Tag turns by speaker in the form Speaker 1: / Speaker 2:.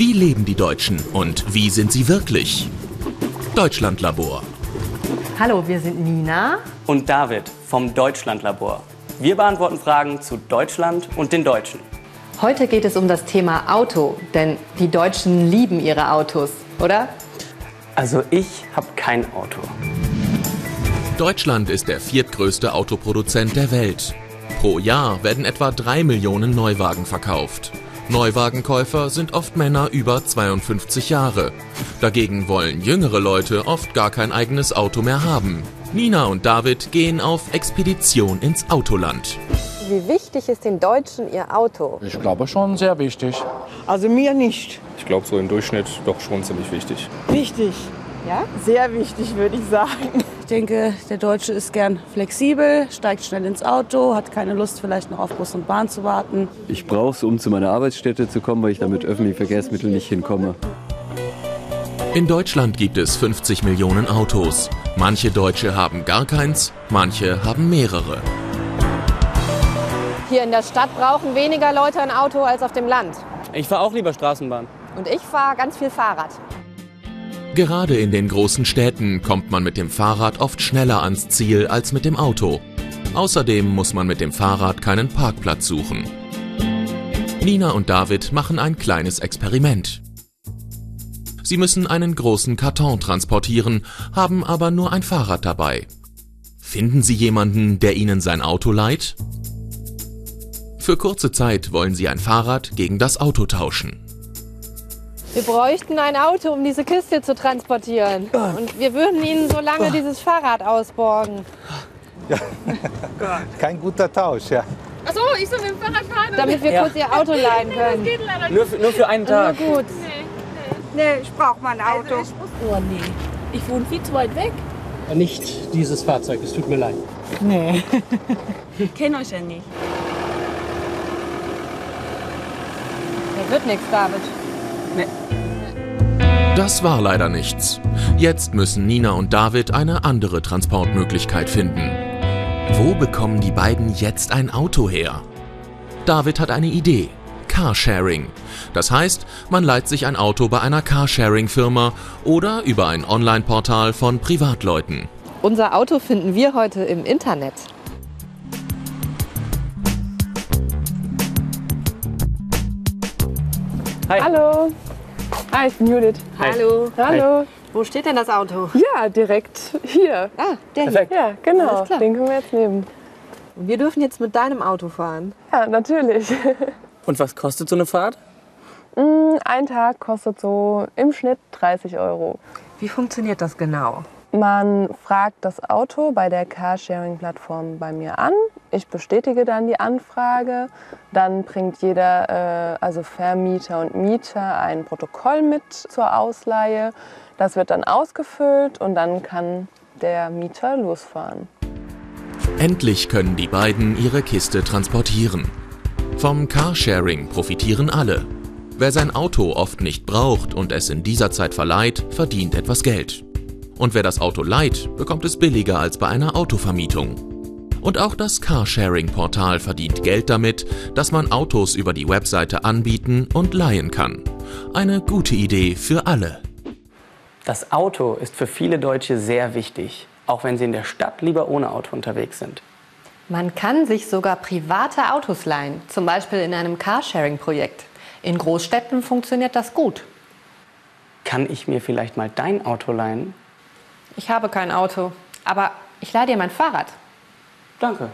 Speaker 1: Wie leben die Deutschen und wie sind sie wirklich? Deutschlandlabor.
Speaker 2: Hallo, wir sind Nina
Speaker 3: und David vom Deutschlandlabor. Wir beantworten Fragen zu Deutschland und den Deutschen.
Speaker 2: Heute geht es um das Thema Auto, denn die Deutschen lieben ihre Autos, oder?
Speaker 3: Also ich habe kein Auto.
Speaker 1: Deutschland ist der viertgrößte Autoproduzent der Welt. Pro Jahr werden etwa drei Millionen Neuwagen verkauft. Neuwagenkäufer sind oft Männer über 52 Jahre. Dagegen wollen jüngere Leute oft gar kein eigenes Auto mehr haben. Nina und David gehen auf Expedition ins Autoland.
Speaker 2: Wie wichtig ist den Deutschen ihr Auto?
Speaker 4: Ich glaube schon sehr wichtig.
Speaker 5: Also mir nicht.
Speaker 6: Ich glaube so im Durchschnitt doch schon ziemlich wichtig.
Speaker 5: Wichtig.
Speaker 2: Ja?
Speaker 5: Sehr wichtig, würde ich sagen.
Speaker 7: Ich denke, der Deutsche ist gern flexibel, steigt schnell ins Auto, hat keine Lust, vielleicht noch auf Bus und Bahn zu warten.
Speaker 8: Ich brauche es, um zu meiner Arbeitsstätte zu kommen, weil ich da mit öffentlichen Verkehrsmitteln nicht hinkomme.
Speaker 1: In Deutschland gibt es 50 Millionen Autos. Manche Deutsche haben gar keins, manche haben mehrere.
Speaker 2: Hier in der Stadt brauchen weniger Leute ein Auto als auf dem Land.
Speaker 3: Ich fahre auch lieber Straßenbahn.
Speaker 2: Und ich fahre ganz viel Fahrrad.
Speaker 1: Gerade in den großen Städten kommt man mit dem Fahrrad oft schneller ans Ziel als mit dem Auto. Außerdem muss man mit dem Fahrrad keinen Parkplatz suchen. Nina und David machen ein kleines Experiment. Sie müssen einen großen Karton transportieren, haben aber nur ein Fahrrad dabei. Finden Sie jemanden, der Ihnen sein Auto leiht? Für kurze Zeit wollen Sie ein Fahrrad gegen das Auto tauschen.
Speaker 2: Wir bräuchten ein Auto, um diese Kiste zu transportieren. Und wir würden Ihnen so lange dieses Fahrrad ausborgen.
Speaker 9: Ja. Kein guter Tausch, ja.
Speaker 10: Achso, ich soll mit dem Fahrrad fahren?
Speaker 2: Damit wir
Speaker 3: Ja.
Speaker 2: kurz Ihr Auto leihen
Speaker 10: Nee,
Speaker 2: können.
Speaker 10: das geht leider nicht.
Speaker 3: Nur für, nur für einen Tag.
Speaker 2: Gut.
Speaker 5: Nee, ich brauche mein Auto.
Speaker 10: Oh nee, ich wohne viel zu weit weg.
Speaker 11: Nicht dieses Fahrzeug, es tut mir leid.
Speaker 5: Nee.
Speaker 10: Ich kenne euch ja nicht.
Speaker 2: Da wird nichts, David.
Speaker 1: Das war leider nichts. Jetzt müssen Nina und David eine andere Transportmöglichkeit finden. Wo bekommen die beiden jetzt ein Auto her? David hat eine Idee. Carsharing. Das heißt, man leiht sich ein Auto bei einer Carsharing-Firma oder über ein Online-Portal von Privatleuten.
Speaker 2: Unser Auto finden wir heute im Internet.
Speaker 3: Hi.
Speaker 12: Hallo. Hi, ich bin Judith.
Speaker 3: Hi.
Speaker 2: Hallo.
Speaker 12: Hallo.
Speaker 2: Wo steht denn das Auto?
Speaker 12: Ja, direkt hier.
Speaker 2: Ah, der hier.
Speaker 3: Perfekt.
Speaker 12: Ja, genau.
Speaker 2: Alles klar.
Speaker 12: Den können wir jetzt nehmen.
Speaker 2: Und wir dürfen jetzt mit deinem Auto fahren.
Speaker 12: Ja, natürlich.
Speaker 3: Und was kostet so eine Fahrt?
Speaker 12: Mm, Ein Tag kostet so im Schnitt 30 Euro.
Speaker 2: Wie funktioniert das genau?
Speaker 12: Man fragt das Auto bei der Carsharing-Plattform bei mir an. Ich bestätige dann die Anfrage. Dann bringt jeder, äh, also Vermieter und Mieter, ein Protokoll mit zur Ausleihe. Das wird dann ausgefüllt und dann kann der Mieter losfahren.
Speaker 1: Endlich können die beiden ihre Kiste transportieren. Vom Carsharing profitieren alle. Wer sein Auto oft nicht braucht und es in dieser Zeit verleiht, verdient etwas Geld. Und wer das Auto leiht, bekommt es billiger als bei einer Autovermietung. Und auch das Carsharing-Portal verdient Geld damit, dass man Autos über die Webseite anbieten und leihen kann. Eine gute Idee für alle.
Speaker 3: Das Auto ist für viele Deutsche sehr wichtig, auch wenn sie in der Stadt lieber ohne Auto unterwegs sind.
Speaker 2: Man kann sich sogar private Autos leihen, zum Beispiel in einem Carsharing-Projekt. In Großstädten funktioniert das gut.
Speaker 3: Kann ich mir vielleicht mal dein Auto leihen?
Speaker 2: Ich habe kein Auto, aber ich leihe dir mein Fahrrad.
Speaker 3: Danke.